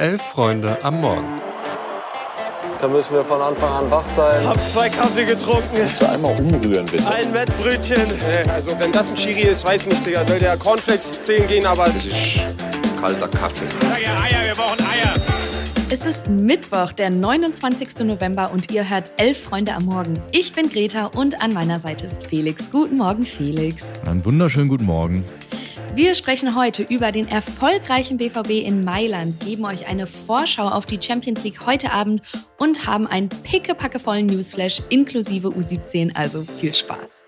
Elf Freunde am Morgen. Da müssen wir von Anfang an wach sein. Hab zwei Kaffee getrunken. Kannst du einmal umrühren, bitte? Ein Wettbrötchen. Also wenn das ein Chiri ist, weiß nicht, Digga. Soll der Cornflakes zählen gehen, aber... Das ist kalter Kaffee. Sag ja Eier, wir brauchen Eier. Es ist Mittwoch, der 29. November und ihr hört Elf Freunde am Morgen. Ich bin Greta und an meiner Seite ist Felix. Guten Morgen, Felix. Einen wunderschönen guten Morgen. Wir sprechen heute über den erfolgreichen BVB in Mailand, geben euch eine Vorschau auf die Champions League heute Abend und haben einen pickepackevollen Newsflash inklusive U17, also viel Spaß.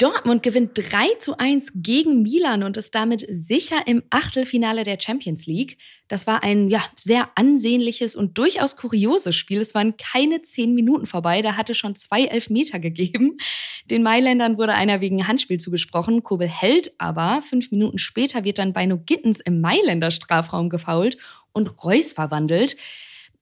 Dortmund gewinnt 3 zu 1 gegen Milan und ist damit sicher im Achtelfinale der Champions League. Das war ein ja, sehr ansehnliches und durchaus kurioses Spiel. Es waren keine zehn Minuten vorbei, da hatte schon zwei Elfmeter gegeben. Den Mailändern wurde einer wegen Handspiel zugesprochen. Kobel hält aber. Fünf Minuten später wird dann Beino Gittens im Mailänder Strafraum gefault und Reus verwandelt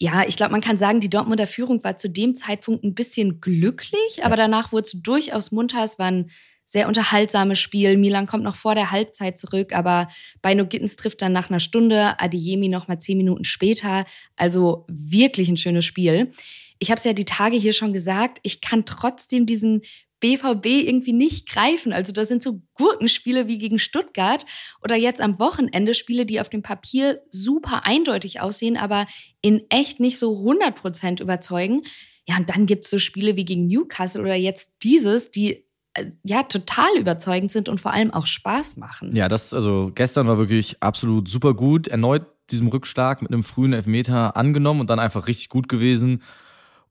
ja, ich glaube, man kann sagen, die Dortmunder Führung war zu dem Zeitpunkt ein bisschen glücklich, aber danach wurde es durchaus munter. Es war ein sehr unterhaltsames Spiel. Milan kommt noch vor der Halbzeit zurück, aber Beino Gittens trifft dann nach einer Stunde, Adeyemi noch mal zehn Minuten später. Also wirklich ein schönes Spiel. Ich habe es ja die Tage hier schon gesagt, ich kann trotzdem diesen BVB irgendwie nicht greifen. Also das sind so Gurkenspiele wie gegen Stuttgart oder jetzt am Wochenende Spiele, die auf dem Papier super eindeutig aussehen, aber in echt nicht so 100% überzeugen. Ja, und dann gibt es so Spiele wie gegen Newcastle oder jetzt dieses, die äh, ja total überzeugend sind und vor allem auch Spaß machen. Ja, das also gestern war wirklich absolut super gut. Erneut diesem Rückschlag mit einem frühen Elfmeter angenommen und dann einfach richtig gut gewesen.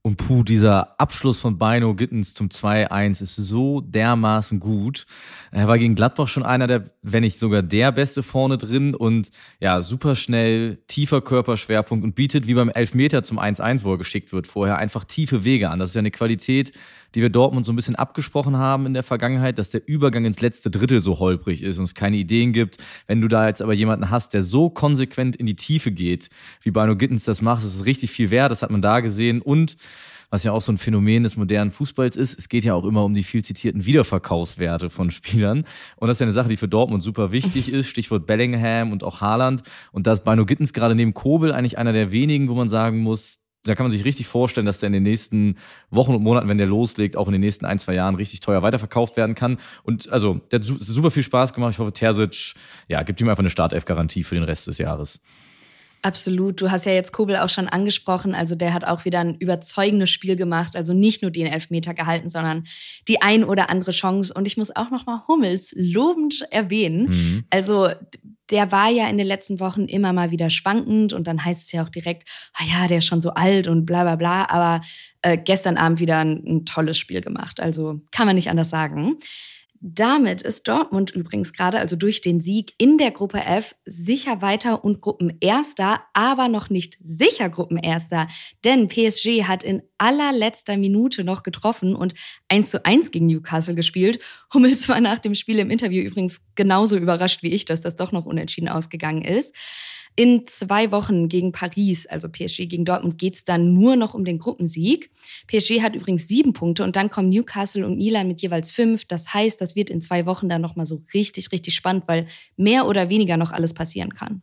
Und puh, dieser Abschluss von Beino Gittens zum 2-1 ist so dermaßen gut. Er war gegen Gladbach schon einer der, wenn nicht sogar der Beste vorne drin und ja, super schnell, tiefer Körperschwerpunkt und bietet wie beim Elfmeter zum 1-1, wo er geschickt wird, vorher einfach tiefe Wege an. Das ist ja eine Qualität, die wir Dortmund so ein bisschen abgesprochen haben in der Vergangenheit, dass der Übergang ins letzte Drittel so holprig ist und es keine Ideen gibt. Wenn du da jetzt aber jemanden hast, der so konsequent in die Tiefe geht, wie Bino Gittens das macht, das ist richtig viel wert, das hat man da gesehen und was ja auch so ein Phänomen des modernen Fußballs ist. Es geht ja auch immer um die viel zitierten Wiederverkaufswerte von Spielern. Und das ist ja eine Sache, die für Dortmund super wichtig ist. Stichwort Bellingham und auch Haaland. Und da ist Bino Gittens gerade neben Kobel eigentlich einer der wenigen, wo man sagen muss, da kann man sich richtig vorstellen, dass der in den nächsten Wochen und Monaten, wenn der loslegt, auch in den nächsten ein, zwei Jahren richtig teuer weiterverkauft werden kann. Und also, der hat super viel Spaß gemacht. Ich hoffe, Terzic, ja, gibt ihm einfach eine Startelf-Garantie für den Rest des Jahres. Absolut. Du hast ja jetzt Kobel auch schon angesprochen. Also der hat auch wieder ein überzeugendes Spiel gemacht. Also nicht nur den Elfmeter gehalten, sondern die ein oder andere Chance. Und ich muss auch noch mal Hummels lobend erwähnen. Mhm. Also der war ja in den letzten Wochen immer mal wieder schwankend und dann heißt es ja auch direkt, ah ja, der ist schon so alt und bla bla bla. Aber äh, gestern Abend wieder ein, ein tolles Spiel gemacht. Also kann man nicht anders sagen. Damit ist Dortmund übrigens gerade, also durch den Sieg in der Gruppe F, sicher weiter und Gruppenerster, aber noch nicht sicher Gruppenerster. Denn PSG hat in allerletzter Minute noch getroffen und 1 zu 1 gegen Newcastle gespielt. Hummels war nach dem Spiel im Interview übrigens genauso überrascht wie ich, dass das doch noch unentschieden ausgegangen ist. In zwei Wochen gegen Paris, also PSG gegen Dortmund, geht es dann nur noch um den Gruppensieg. PSG hat übrigens sieben Punkte und dann kommen Newcastle und Milan mit jeweils fünf. Das heißt, das wird in zwei Wochen dann nochmal so richtig, richtig spannend, weil mehr oder weniger noch alles passieren kann.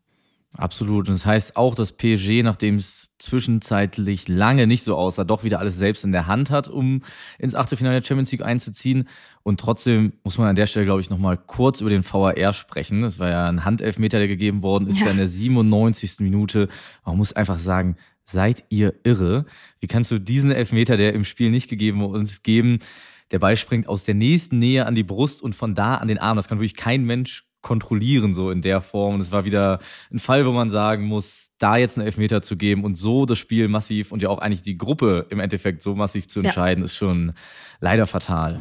Absolut. Und das heißt auch, dass PSG, nachdem es zwischenzeitlich lange nicht so aussah, doch wieder alles selbst in der Hand hat, um ins Achtelfinale der Champions League einzuziehen. Und trotzdem muss man an der Stelle, glaube ich, nochmal kurz über den VAR sprechen. Das war ja ein Handelfmeter, der gegeben worden ist, ja. in der 97. Minute. Man muss einfach sagen, seid ihr irre? Wie kannst du diesen Elfmeter, der im Spiel nicht gegeben uns geben? Der Ball springt aus der nächsten Nähe an die Brust und von da an den Arm. Das kann wirklich kein Mensch kontrollieren, so in der Form. Und es war wieder ein Fall, wo man sagen muss, da jetzt einen Elfmeter zu geben und so das Spiel massiv und ja auch eigentlich die Gruppe im Endeffekt so massiv zu entscheiden, ja. ist schon leider fatal.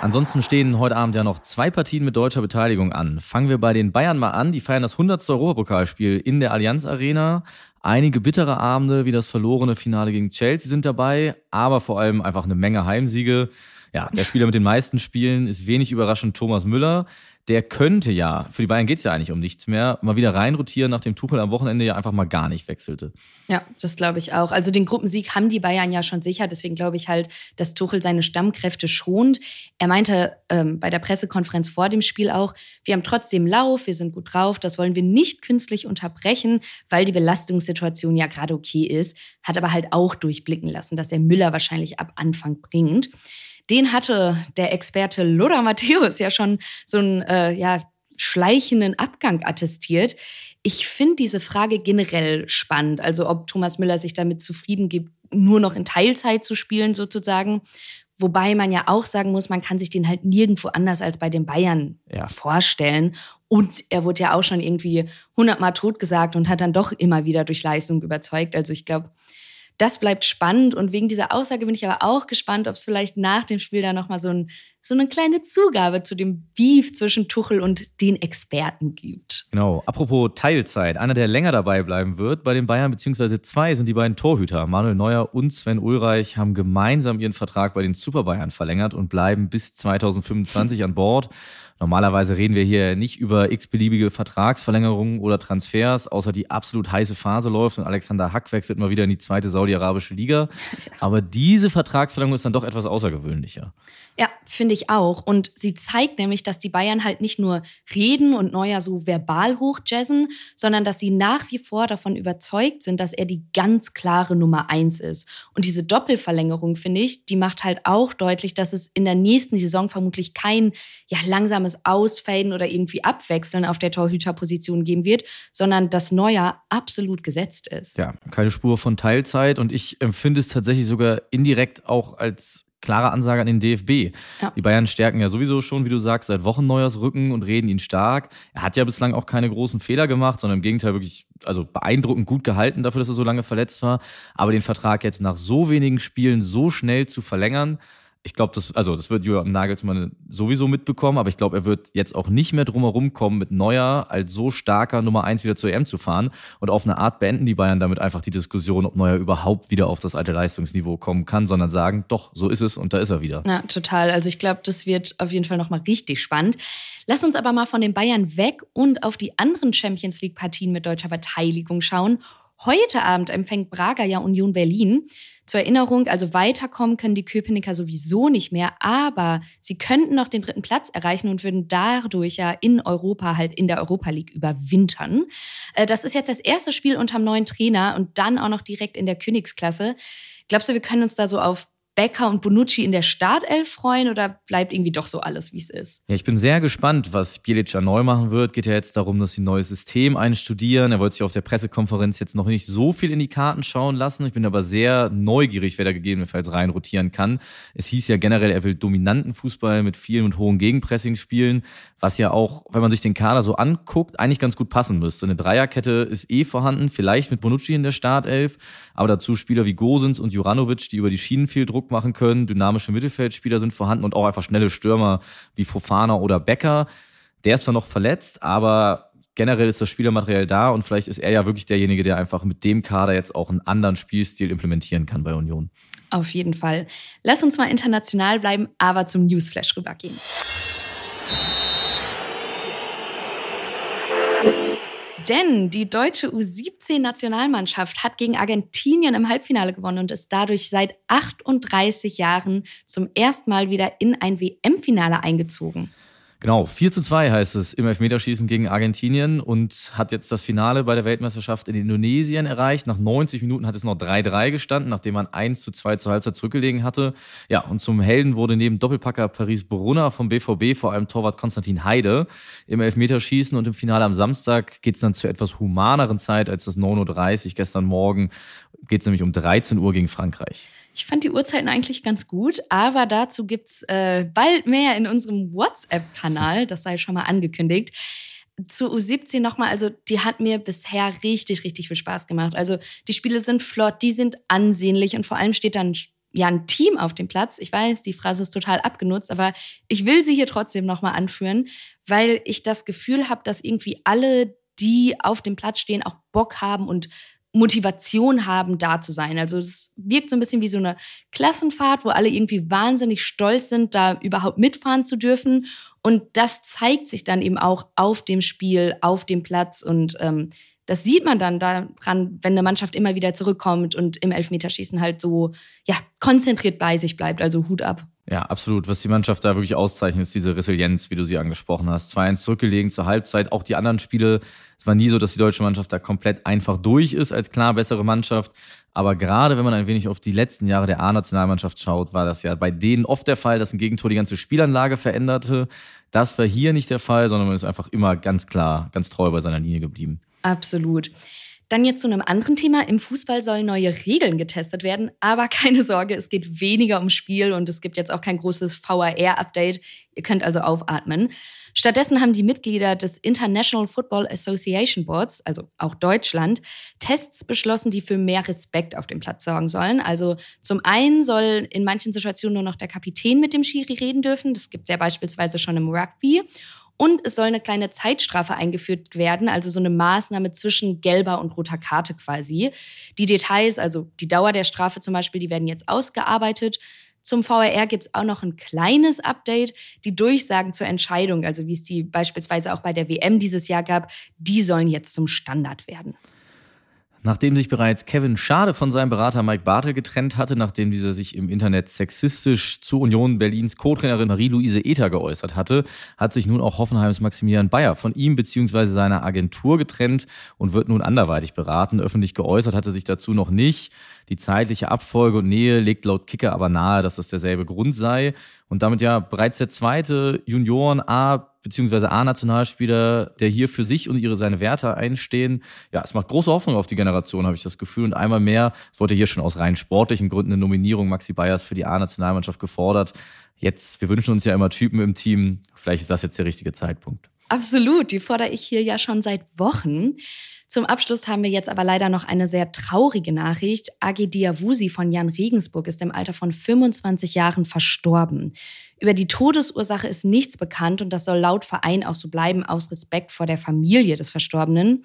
Ansonsten stehen heute Abend ja noch zwei Partien mit deutscher Beteiligung an. Fangen wir bei den Bayern mal an. Die feiern das 100. Europapokalspiel in der Allianz Arena. Einige bittere Abende wie das verlorene Finale gegen Chelsea sind dabei, aber vor allem einfach eine Menge Heimsiege. Ja, der Spieler mit den meisten Spielen ist wenig überraschend Thomas Müller. der könnte ja, für die Bayern geht es ja eigentlich um nichts mehr, mal wieder reinrotieren, nachdem Tuchel am Wochenende ja einfach mal gar nicht wechselte. Ja, das glaube ich auch. Also den Gruppensieg haben die Bayern ja schon sicher. Deswegen glaube ich halt, dass Tuchel seine Stammkräfte schont. Er meinte ähm, bei der Pressekonferenz vor dem Spiel auch, wir haben trotzdem Lauf, wir sind gut drauf, das wollen wir nicht künstlich unterbrechen, weil die Belastungssituation ja gerade okay ist. Hat aber halt auch durchblicken lassen, dass er Müller wahrscheinlich ab Anfang bringt. Den hatte der Experte Lothar Matthäus ja schon so einen äh, ja, schleichenden Abgang attestiert. Ich finde diese Frage generell spannend, also ob Thomas Müller sich damit zufrieden gibt, nur noch in Teilzeit zu spielen sozusagen. Wobei man ja auch sagen muss, man kann sich den halt nirgendwo anders als bei den Bayern ja. vorstellen. Und er wurde ja auch schon irgendwie hundertmal totgesagt und hat dann doch immer wieder durch Leistung überzeugt. Also ich glaube, das bleibt spannend. Und wegen dieser Aussage bin ich aber auch gespannt, ob es vielleicht nach dem Spiel da nochmal so, ein, so eine kleine Zugabe zu dem Beef zwischen Tuchel und den Experten gibt. Genau. Apropos Teilzeit. Einer, der länger dabei bleiben wird bei den Bayern, beziehungsweise zwei, sind die beiden Torhüter. Manuel Neuer und Sven Ulreich haben gemeinsam ihren Vertrag bei den Super Bayern verlängert und bleiben bis 2025 an Bord. Normalerweise reden wir hier nicht über x-beliebige Vertragsverlängerungen oder Transfers, außer die absolut heiße Phase läuft und Alexander Hack wechselt mal wieder in die zweite saudi-arabische Liga. Aber diese Vertragsverlängerung ist dann doch etwas außergewöhnlicher. Ja, finde ich auch. Und sie zeigt nämlich, dass die Bayern halt nicht nur reden und Neuer so verbal hochjazzen, sondern dass sie nach wie vor davon überzeugt sind, dass er die ganz klare Nummer eins ist. Und diese Doppelverlängerung, finde ich, die macht halt auch deutlich, dass es in der nächsten Saison vermutlich kein ja, langsames Ausfaden oder irgendwie Abwechseln auf der Torhüterposition geben wird, sondern dass Neuer absolut gesetzt ist. Ja, keine Spur von Teilzeit. Und ich empfinde es tatsächlich sogar indirekt auch als klare Ansage an den DFB. Ja. Die Bayern stärken ja sowieso schon, wie du sagst, seit Wochen Neuers Rücken und reden ihn stark. Er hat ja bislang auch keine großen Fehler gemacht, sondern im Gegenteil wirklich also beeindruckend gut gehalten dafür, dass er so lange verletzt war. Aber den Vertrag jetzt nach so wenigen Spielen so schnell zu verlängern, ich glaube, das, also das wird Julian Nagelsmann sowieso mitbekommen, aber ich glaube, er wird jetzt auch nicht mehr drumherum kommen, mit Neuer als so starker Nummer eins wieder zur EM zu fahren. Und auf eine Art beenden die Bayern damit einfach die Diskussion, ob Neuer überhaupt wieder auf das alte Leistungsniveau kommen kann, sondern sagen, doch, so ist es und da ist er wieder. Ja, total. Also ich glaube, das wird auf jeden Fall nochmal richtig spannend. Lass uns aber mal von den Bayern weg und auf die anderen Champions League-Partien mit deutscher Beteiligung schauen. Heute Abend empfängt Braga ja Union Berlin. Zur Erinnerung, also weiterkommen können die Köpenicker sowieso nicht mehr, aber sie könnten noch den dritten Platz erreichen und würden dadurch ja in Europa halt in der Europa League überwintern. Äh, das ist jetzt das erste Spiel unterm neuen Trainer und dann auch noch direkt in der Königsklasse. Glaubst du, wir können uns da so auf Becker und Bonucci in der Startelf freuen oder bleibt irgendwie doch so alles, wie es ist? Ja, ich bin sehr gespannt, was Bielic neu machen wird. Geht ja jetzt darum, dass sie ein neues System einstudieren. Er wollte sich auf der Pressekonferenz jetzt noch nicht so viel in die Karten schauen lassen. Ich bin aber sehr neugierig, wer da gegebenenfalls reinrotieren kann. Es hieß ja generell, er will dominanten Fußball mit vielen und hohen Gegenpressing spielen, was ja auch, wenn man sich den Kader so anguckt, eigentlich ganz gut passen müsste. Eine Dreierkette ist eh vorhanden, vielleicht mit Bonucci in der Startelf, aber dazu Spieler wie Gosens und Juranovic, die über die Schienen viel Druck Druck machen können. Dynamische Mittelfeldspieler sind vorhanden und auch einfach schnelle Stürmer wie Fofana oder Becker. Der ist zwar noch verletzt, aber generell ist das Spielermaterial da und vielleicht ist er ja wirklich derjenige, der einfach mit dem Kader jetzt auch einen anderen Spielstil implementieren kann bei Union. Auf jeden Fall. Lass uns mal international bleiben, aber zum Newsflash rübergehen. Denn die deutsche U17-Nationalmannschaft hat gegen Argentinien im Halbfinale gewonnen und ist dadurch seit 38 Jahren zum ersten Mal wieder in ein WM-Finale eingezogen. Genau, 4 zu 2 heißt es im Elfmeterschießen gegen Argentinien und hat jetzt das Finale bei der Weltmeisterschaft in Indonesien erreicht. Nach 90 Minuten hat es noch 3-3 gestanden, nachdem man 1 zu 2 zur Halbzeit zurückgelegen hatte. Ja, und zum Helden wurde neben Doppelpacker Paris Brunner vom BVB vor allem Torwart Konstantin Heide im Elfmeterschießen und im Finale am Samstag geht es dann zu etwas humaneren Zeit als das 9.30 Uhr gestern Morgen. Geht es nämlich um 13 Uhr gegen Frankreich. Ich fand die Uhrzeiten eigentlich ganz gut, aber dazu gibt es äh, bald mehr in unserem WhatsApp-Kanal. Das sei schon mal angekündigt. Zu U17 nochmal, also die hat mir bisher richtig, richtig viel Spaß gemacht. Also die Spiele sind flott, die sind ansehnlich und vor allem steht dann ja ein Team auf dem Platz. Ich weiß, die Phrase ist total abgenutzt, aber ich will sie hier trotzdem nochmal anführen, weil ich das Gefühl habe, dass irgendwie alle, die auf dem Platz stehen, auch Bock haben und Motivation haben, da zu sein. Also es wirkt so ein bisschen wie so eine Klassenfahrt, wo alle irgendwie wahnsinnig stolz sind, da überhaupt mitfahren zu dürfen. Und das zeigt sich dann eben auch auf dem Spiel, auf dem Platz. Und ähm, das sieht man dann daran, wenn eine Mannschaft immer wieder zurückkommt und im Elfmeterschießen halt so ja, konzentriert bei sich bleibt. Also Hut ab. Ja, absolut. Was die Mannschaft da wirklich auszeichnet, ist diese Resilienz, wie du sie angesprochen hast. 2-1 zurückgelegen zur Halbzeit. Auch die anderen Spiele, es war nie so, dass die deutsche Mannschaft da komplett einfach durch ist als klar bessere Mannschaft. Aber gerade wenn man ein wenig auf die letzten Jahre der A-Nationalmannschaft schaut, war das ja bei denen oft der Fall, dass ein Gegentor die ganze Spielanlage veränderte. Das war hier nicht der Fall, sondern man ist einfach immer ganz klar, ganz treu bei seiner Linie geblieben. Absolut. Dann jetzt zu einem anderen Thema. Im Fußball sollen neue Regeln getestet werden, aber keine Sorge, es geht weniger ums Spiel und es gibt jetzt auch kein großes VAR-Update. Ihr könnt also aufatmen. Stattdessen haben die Mitglieder des International Football Association Boards, also auch Deutschland, Tests beschlossen, die für mehr Respekt auf dem Platz sorgen sollen. Also zum einen soll in manchen Situationen nur noch der Kapitän mit dem Schiri reden dürfen. Das gibt es ja beispielsweise schon im Rugby. Und es soll eine kleine Zeitstrafe eingeführt werden, also so eine Maßnahme zwischen gelber und roter Karte quasi. Die Details, also die Dauer der Strafe zum Beispiel, die werden jetzt ausgearbeitet. Zum VRR gibt es auch noch ein kleines Update. Die Durchsagen zur Entscheidung, also wie es die beispielsweise auch bei der WM dieses Jahr gab, die sollen jetzt zum Standard werden. Nachdem sich bereits Kevin Schade von seinem Berater Mike Bartel getrennt hatte, nachdem dieser sich im Internet sexistisch zu Union Berlins Co-Trainerin Marie-Louise Ether geäußert hatte, hat sich nun auch Hoffenheims Maximilian Bayer von ihm bzw. seiner Agentur getrennt und wird nun anderweitig beraten. Öffentlich geäußert hatte sich dazu noch nicht. Die zeitliche Abfolge und Nähe legt laut Kicker aber nahe, dass das derselbe Grund sei. Und damit ja bereits der zweite Junioren A bzw. A-Nationalspieler, der hier für sich und ihre seine Werte einstehen. Ja, es macht große Hoffnung auf die Generation, habe ich das Gefühl. Und einmal mehr, es wurde hier schon aus rein sportlichen Gründen eine Nominierung Maxi Bayers für die A-Nationalmannschaft gefordert. Jetzt, wir wünschen uns ja immer Typen im Team. Vielleicht ist das jetzt der richtige Zeitpunkt. Absolut, die fordere ich hier ja schon seit Wochen. Zum Abschluss haben wir jetzt aber leider noch eine sehr traurige Nachricht. Agi Diawusi von Jan Regensburg ist im Alter von 25 Jahren verstorben. Über die Todesursache ist nichts bekannt und das soll laut Verein auch so bleiben, aus Respekt vor der Familie des Verstorbenen.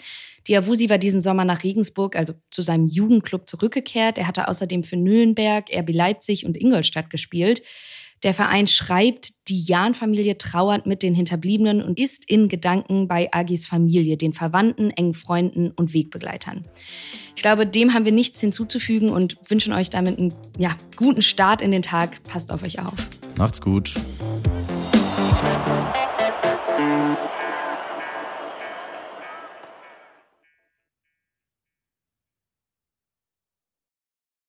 Diawusi war diesen Sommer nach Regensburg, also zu seinem Jugendclub, zurückgekehrt. Er hatte außerdem für Nürnberg, RB Leipzig und Ingolstadt gespielt. Der Verein schreibt, die Jahn-Familie trauert mit den Hinterbliebenen und ist in Gedanken bei Agis Familie, den Verwandten, engen Freunden und Wegbegleitern. Ich glaube, dem haben wir nichts hinzuzufügen und wünschen euch damit einen ja, guten Start in den Tag. Passt auf euch auf. Macht's gut.